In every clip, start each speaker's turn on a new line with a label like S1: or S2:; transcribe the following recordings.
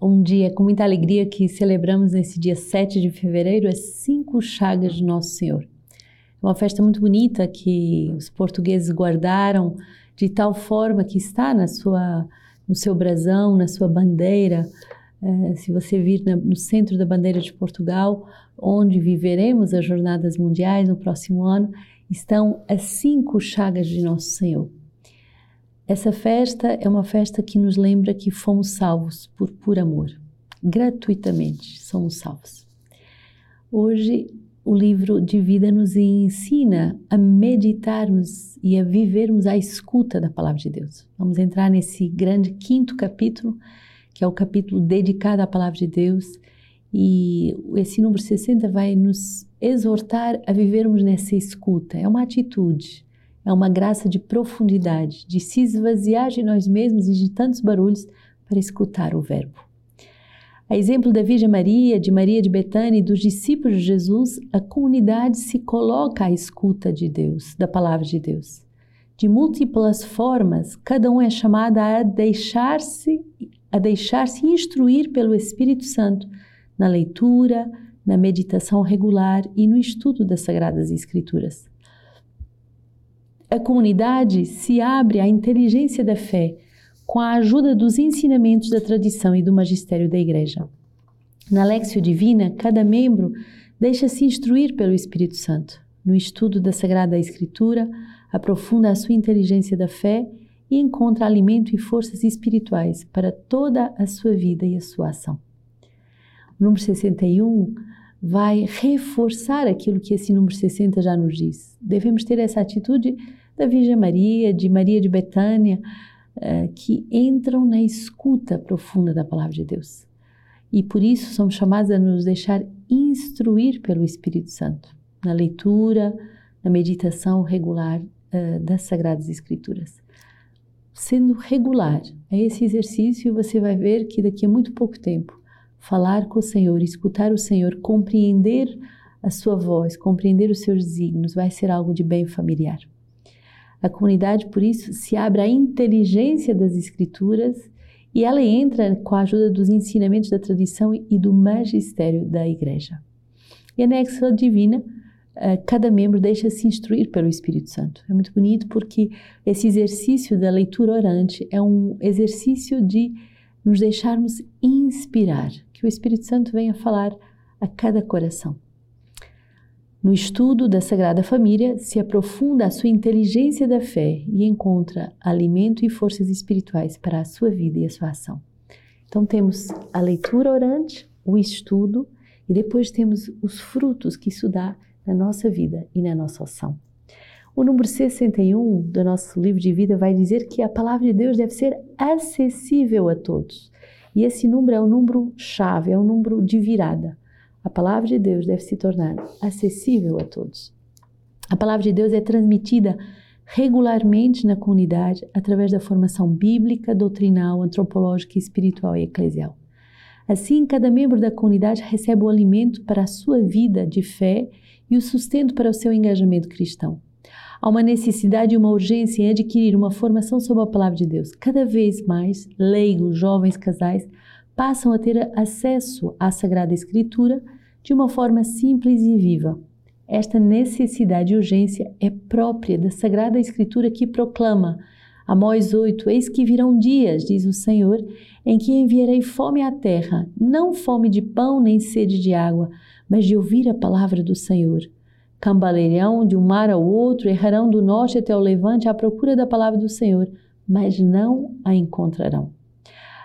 S1: Um dia com muita alegria que celebramos nesse dia 7 de fevereiro as cinco chagas de Nosso Senhor. É uma festa muito bonita que os portugueses guardaram de tal forma que está na sua, no seu brasão, na sua bandeira. É, se você vir na, no centro da bandeira de Portugal, onde viveremos as Jornadas Mundiais no próximo ano, estão as cinco chagas de Nosso Senhor. Essa festa é uma festa que nos lembra que fomos salvos por puro amor. Gratuitamente somos salvos. Hoje, o livro de vida nos ensina a meditarmos e a vivermos à escuta da palavra de Deus. Vamos entrar nesse grande quinto capítulo, que é o capítulo dedicado à palavra de Deus. E esse número 60 vai nos exortar a vivermos nessa escuta. É uma atitude, é uma graça de profundidade, de se esvaziar de nós mesmos e de tantos barulhos para escutar o Verbo. A exemplo da Virgem Maria, de Maria de Betânia e dos discípulos de Jesus, a comunidade se coloca à escuta de Deus, da palavra de Deus. De múltiplas formas, cada um é chamado a deixar-se a deixar-se instruir pelo Espírito Santo na leitura, na meditação regular e no estudo das Sagradas Escrituras a comunidade se abre à inteligência da fé com a ajuda dos ensinamentos da tradição e do magistério da Igreja. Na Lexio Divina, cada membro deixa-se instruir pelo Espírito Santo. No estudo da Sagrada Escritura, aprofunda a sua inteligência da fé e encontra alimento e forças espirituais para toda a sua vida e a sua ação. Número 61 vai reforçar aquilo que esse número 60 já nos diz. Devemos ter essa atitude da Virgem Maria, de Maria de Betânia, uh, que entram na escuta profunda da palavra de Deus. E por isso somos chamados a nos deixar instruir pelo Espírito Santo, na leitura, na meditação regular uh, das Sagradas Escrituras. Sendo regular a esse exercício, você vai ver que daqui a muito pouco tempo, falar com o Senhor, escutar o Senhor, compreender a sua voz, compreender os seus desígnios, vai ser algo de bem familiar. A comunidade, por isso, se abre à inteligência das Escrituras e ela entra com a ajuda dos ensinamentos da tradição e do magistério da Igreja. E anexo à divina, eh, cada membro deixa-se instruir pelo Espírito Santo. É muito bonito porque esse exercício da leitura orante é um exercício de nos deixarmos inspirar, que o Espírito Santo venha falar a cada coração. No estudo da Sagrada Família, se aprofunda a sua inteligência da fé e encontra alimento e forças espirituais para a sua vida e a sua ação. Então, temos a leitura orante, o estudo e depois temos os frutos que isso dá na nossa vida e na nossa ação. O número 61 do nosso livro de vida vai dizer que a palavra de Deus deve ser acessível a todos. E esse número é o número chave, é o número de virada. A palavra de Deus deve se tornar acessível a todos. A palavra de Deus é transmitida regularmente na comunidade através da formação bíblica, doutrinal, antropológica, espiritual e eclesial. Assim, cada membro da comunidade recebe o alimento para a sua vida de fé e o sustento para o seu engajamento cristão. Há uma necessidade e uma urgência em adquirir uma formação sobre a palavra de Deus. Cada vez mais, leigos, jovens, casais passam a ter acesso à Sagrada Escritura de uma forma simples e viva. Esta necessidade e urgência é própria da Sagrada Escritura que proclama: Amós 8: Eis que virão dias, diz o Senhor, em que enviarei fome à terra, não fome de pão nem sede de água, mas de ouvir a palavra do Senhor. Cambaleirão de um mar ao outro, errarão do norte até o levante à procura da palavra do Senhor, mas não a encontrarão.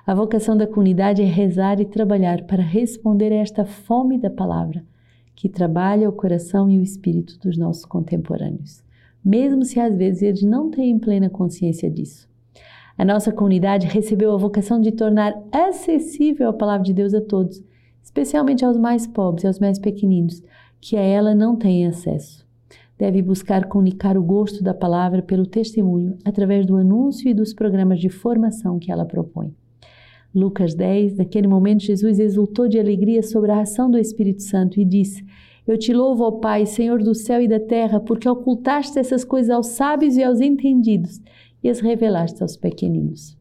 S1: A vocação da comunidade é rezar e trabalhar para responder a esta fome da palavra, que trabalha o coração e o espírito dos nossos contemporâneos, mesmo se às vezes eles não têm plena consciência disso. A nossa comunidade recebeu a vocação de tornar acessível a palavra de Deus a todos, especialmente aos mais pobres e aos mais pequeninos, que a ela não têm acesso. Deve buscar comunicar o gosto da palavra pelo testemunho através do anúncio e dos programas de formação que ela propõe. Lucas 10, naquele momento Jesus exultou de alegria sobre a ação do Espírito Santo e disse: Eu te louvo, ó Pai, Senhor do céu e da terra, porque ocultaste essas coisas aos sábios e aos entendidos e as revelaste aos pequeninos.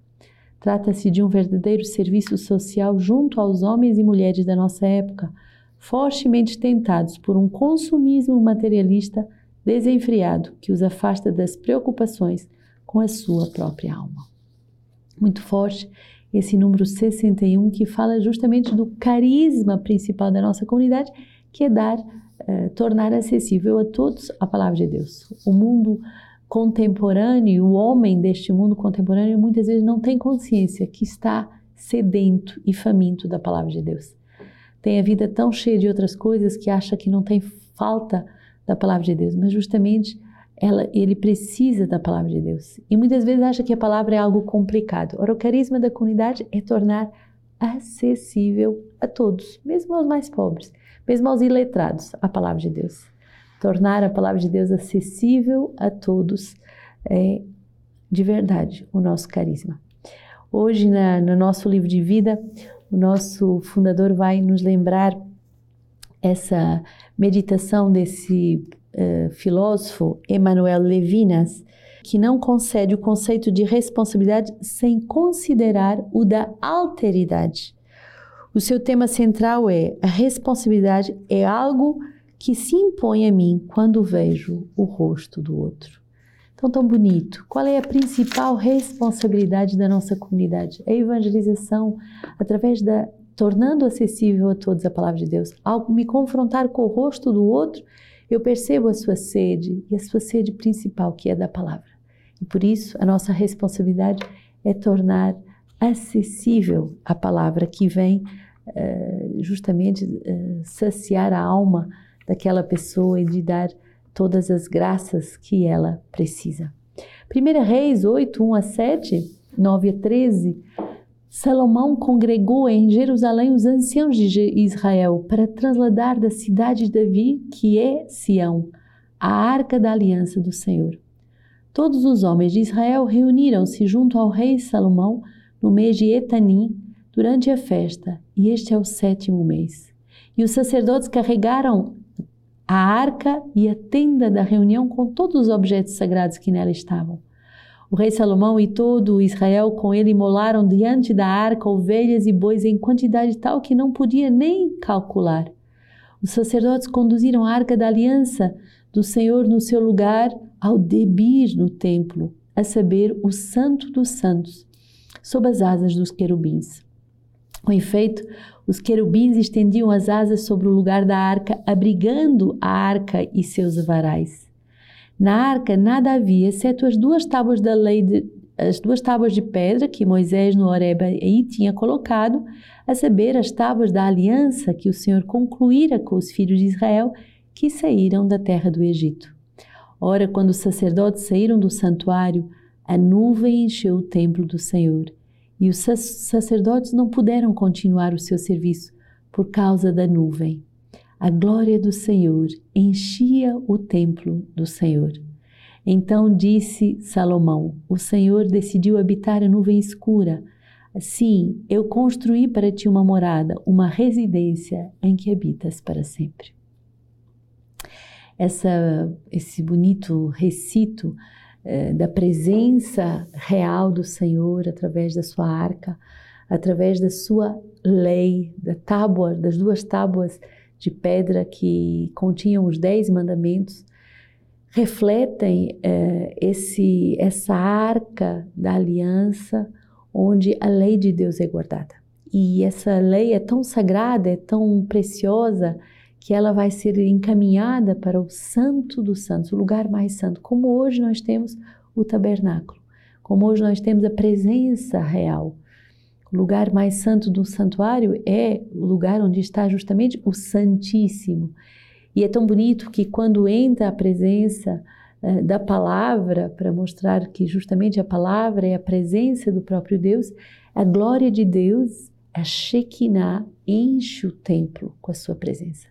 S1: Trata-se de um verdadeiro serviço social junto aos homens e mulheres da nossa época, fortemente tentados por um consumismo materialista desenfreado que os afasta das preocupações com a sua própria alma. Muito forte esse número 61 que fala justamente do carisma principal da nossa comunidade, que é dar, eh, tornar acessível a todos a palavra de Deus. O mundo contemporâneo, o homem deste mundo contemporâneo, muitas vezes não tem consciência que está sedento e faminto da palavra de Deus. Tem a vida tão cheia de outras coisas que acha que não tem falta da palavra de Deus, mas justamente ela, ele precisa da palavra de Deus. E muitas vezes acha que a palavra é algo complicado. Ora, o carisma da comunidade é tornar acessível a todos, mesmo aos mais pobres, mesmo aos iletrados, a palavra de Deus tornar a palavra de Deus acessível a todos é de verdade o nosso carisma. Hoje, na, no nosso livro de vida, o nosso fundador vai nos lembrar essa meditação desse uh, filósofo Emmanuel Levinas, que não concede o conceito de responsabilidade sem considerar o da alteridade. O seu tema central é a responsabilidade é algo que se impõe a mim quando vejo o rosto do outro. Então, tão bonito. Qual é a principal responsabilidade da nossa comunidade? A evangelização, através da tornando acessível a todos a palavra de Deus. Ao me confrontar com o rosto do outro, eu percebo a sua sede e a sua sede principal, que é da palavra. E por isso, a nossa responsabilidade é tornar acessível a palavra que vem uh, justamente uh, saciar a alma daquela pessoa e de dar todas as graças que ela precisa. 1 Reis 8, 1 a 7, 9 a 13, Salomão congregou em Jerusalém os anciãos de Israel para trasladar da cidade de Davi, que é Sião, a arca da aliança do Senhor. Todos os homens de Israel reuniram-se junto ao rei Salomão no mês de Etanim durante a festa, e este é o sétimo mês. E os sacerdotes carregaram a arca e a tenda da reunião com todos os objetos sagrados que nela estavam. O rei Salomão e todo Israel com ele molaram diante da arca ovelhas e bois em quantidade tal que não podia nem calcular. Os sacerdotes conduziram a arca da aliança do Senhor no seu lugar ao debir no templo, a saber, o Santo dos Santos, sob as asas dos querubins. Com efeito, os querubins estendiam as asas sobre o lugar da arca, abrigando a arca e seus varais. Na arca nada havia, exceto as duas tábuas da lei, de, as duas tábuas de pedra que Moisés no Horeba aí tinha colocado, a saber, as tábuas da aliança que o Senhor concluíra com os filhos de Israel que saíram da terra do Egito. Ora, quando os sacerdotes saíram do santuário, a nuvem encheu o templo do Senhor e os sacerdotes não puderam continuar o seu serviço por causa da nuvem. A glória do Senhor enchia o templo do Senhor. Então disse Salomão: O Senhor decidiu habitar a nuvem escura. Assim, eu construí para ti uma morada, uma residência em que habitas para sempre. Essa, esse bonito recito eh, da presença real do Senhor através da sua arca, através da sua lei, da tábua, das duas tábuas de pedra que continham os dez mandamentos, refletem eh, esse, essa arca da aliança onde a lei de Deus é guardada. E essa lei é tão sagrada, é tão preciosa, que ela vai ser encaminhada para o Santo dos Santos, o lugar mais santo, como hoje nós temos o tabernáculo, como hoje nós temos a presença real. O lugar mais santo do santuário é o lugar onde está justamente o Santíssimo. E é tão bonito que quando entra a presença uh, da palavra, para mostrar que justamente a palavra é a presença do próprio Deus, a glória de Deus, a Shekinah, enche o templo com a sua presença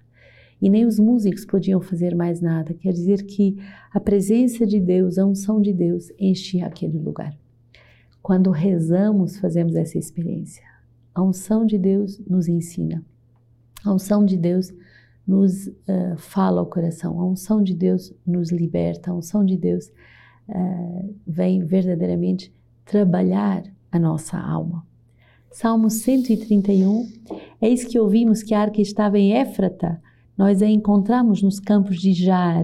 S1: e nem os músicos podiam fazer mais nada. Quer dizer que a presença de Deus, a unção de Deus enchia aquele lugar. Quando rezamos, fazemos essa experiência. A unção de Deus nos ensina. A unção de Deus nos uh, fala ao coração. A unção de Deus nos liberta. A unção de Deus uh, vem verdadeiramente trabalhar a nossa alma. Salmo 131, eis que ouvimos que a arca estava em Éfrata, nós a encontramos nos campos de Jar.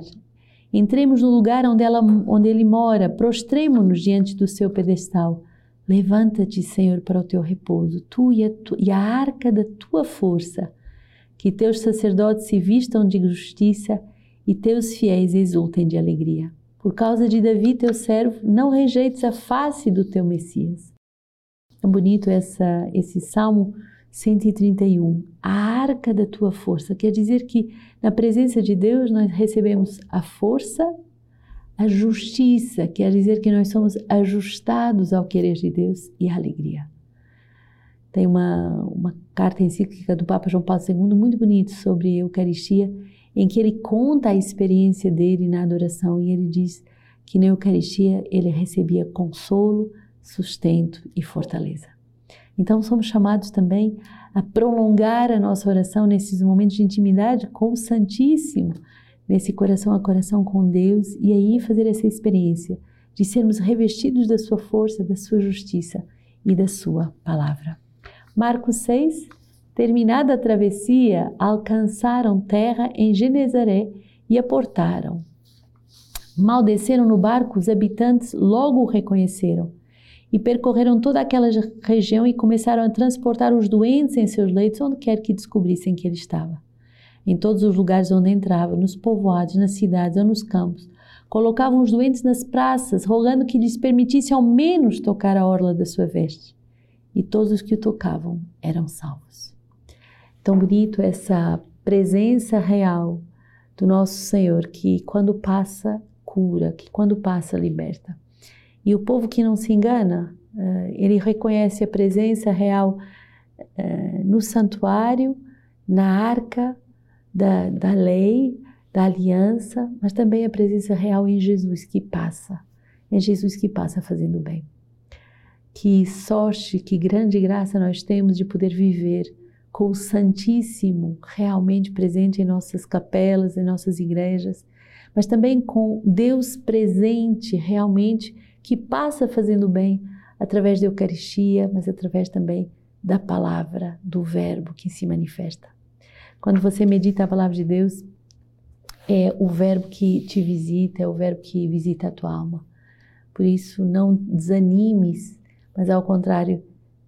S1: Entremos no lugar onde, ela, onde ele mora, prostremo-nos diante do seu pedestal. Levanta-te, Senhor, para o teu repouso, tu e, a tu e a arca da tua força. Que teus sacerdotes se vistam de justiça e teus fiéis exultem de alegria. Por causa de Davi, teu servo, não rejeites a face do teu Messias. Tão bonito essa, esse Salmo 131. A arca da tua força. Quer dizer que na presença de Deus nós recebemos a força, a justiça, quer dizer que nós somos ajustados ao querer de Deus e a alegria. Tem uma, uma carta encíclica do Papa João Paulo II muito bonita sobre Eucaristia em que ele conta a experiência dele na adoração e ele diz que na Eucaristia ele recebia consolo, sustento e fortaleza. Então somos chamados também a prolongar a nossa oração nesses momentos de intimidade com o Santíssimo, nesse coração a coração com Deus e aí fazer essa experiência de sermos revestidos da sua força, da sua justiça e da sua palavra. Marcos 6, Terminada a travessia, alcançaram terra em Genezaré e aportaram. Mal desceram no barco, os habitantes logo o reconheceram e percorreram toda aquela região e começaram a transportar os doentes em seus leitos onde quer que descobrissem que ele estava. Em todos os lugares onde entrava, nos povoados, nas cidades ou nos campos, colocavam os doentes nas praças, rogando que lhes permitisse ao menos tocar a orla da sua veste. E todos os que o tocavam eram salvos tão bonito essa presença real do nosso Senhor, que quando passa, cura, que quando passa, liberta. E o povo que não se engana, eh, ele reconhece a presença real eh, no santuário, na arca da, da lei, da aliança, mas também a presença real em Jesus que passa, em Jesus que passa fazendo bem. Que sorte, que grande graça nós temos de poder viver com o Santíssimo realmente presente em nossas capelas, em nossas igrejas, mas também com Deus presente realmente que passa fazendo bem através da Eucaristia, mas através também da palavra, do Verbo que se manifesta. Quando você medita a palavra de Deus, é o Verbo que te visita, é o Verbo que visita a tua alma. Por isso, não desanimes, mas ao contrário,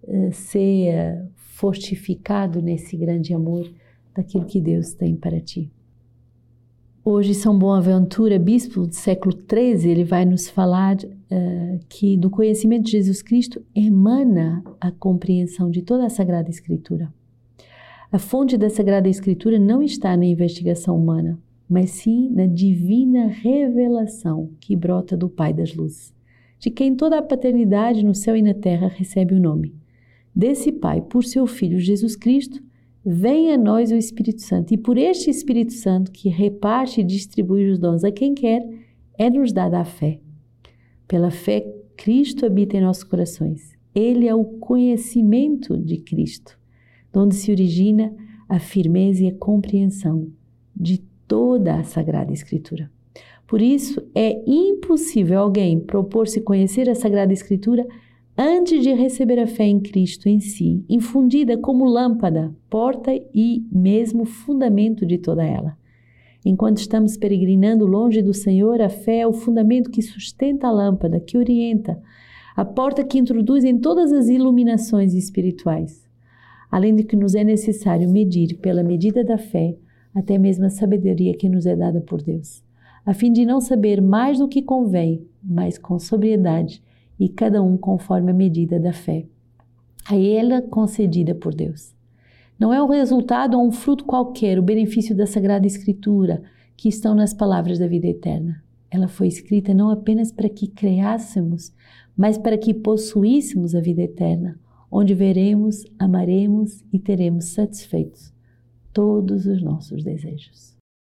S1: eh, seja fortificado nesse grande amor daquilo que Deus tem para ti. Hoje, São Boaventura, bispo do século XIII, ele vai nos falar uh, que do conhecimento de Jesus Cristo emana a compreensão de toda a Sagrada Escritura. A fonte da Sagrada Escritura não está na investigação humana, mas sim na divina revelação que brota do Pai das Luzes, de quem toda a paternidade no céu e na terra recebe o nome desse Pai por seu Filho Jesus Cristo, vem a nós o Espírito Santo. E por este Espírito Santo, que reparte e distribui os dons a quem quer, é-nos dada a fé. Pela fé, Cristo habita em nossos corações. Ele é o conhecimento de Cristo, onde se origina a firmeza e a compreensão de toda a Sagrada Escritura. Por isso, é impossível alguém propor-se conhecer a Sagrada Escritura antes de receber a fé em Cristo em si, infundida como lâmpada, porta e mesmo fundamento de toda ela. Enquanto estamos peregrinando longe do Senhor, a fé é o fundamento que sustenta a lâmpada, que orienta, a porta que introduz em todas as iluminações espirituais. Além de que nos é necessário medir pela medida da fé até mesmo a sabedoria que nos é dada por Deus, a fim de não saber mais do que convém, mas com sobriedade e cada um conforme a medida da fé, a ela concedida por Deus. Não é o resultado ou um fruto qualquer, o benefício da Sagrada Escritura, que estão nas palavras da vida eterna. Ela foi escrita não apenas para que creássemos, mas para que possuíssemos a vida eterna, onde veremos, amaremos e teremos satisfeitos todos os nossos desejos.